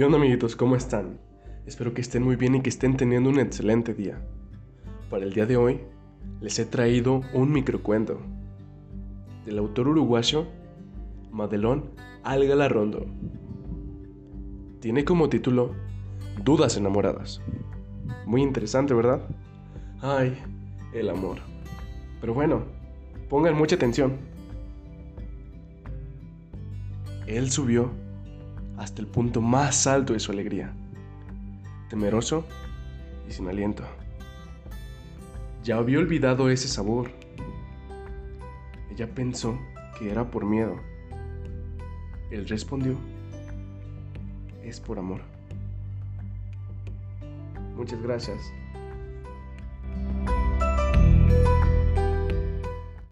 ¿Qué onda amiguitos? ¿Cómo están? Espero que estén muy bien y que estén teniendo un excelente día. Para el día de hoy les he traído un microcuento del autor uruguayo Madelón Algalarrondo. Tiene como título Dudas enamoradas. Muy interesante, ¿verdad? Ay, el amor. Pero bueno, pongan mucha atención. Él subió hasta el punto más alto de su alegría, temeroso y sin aliento. Ya había olvidado ese sabor. Ella pensó que era por miedo. Él respondió, es por amor. Muchas gracias.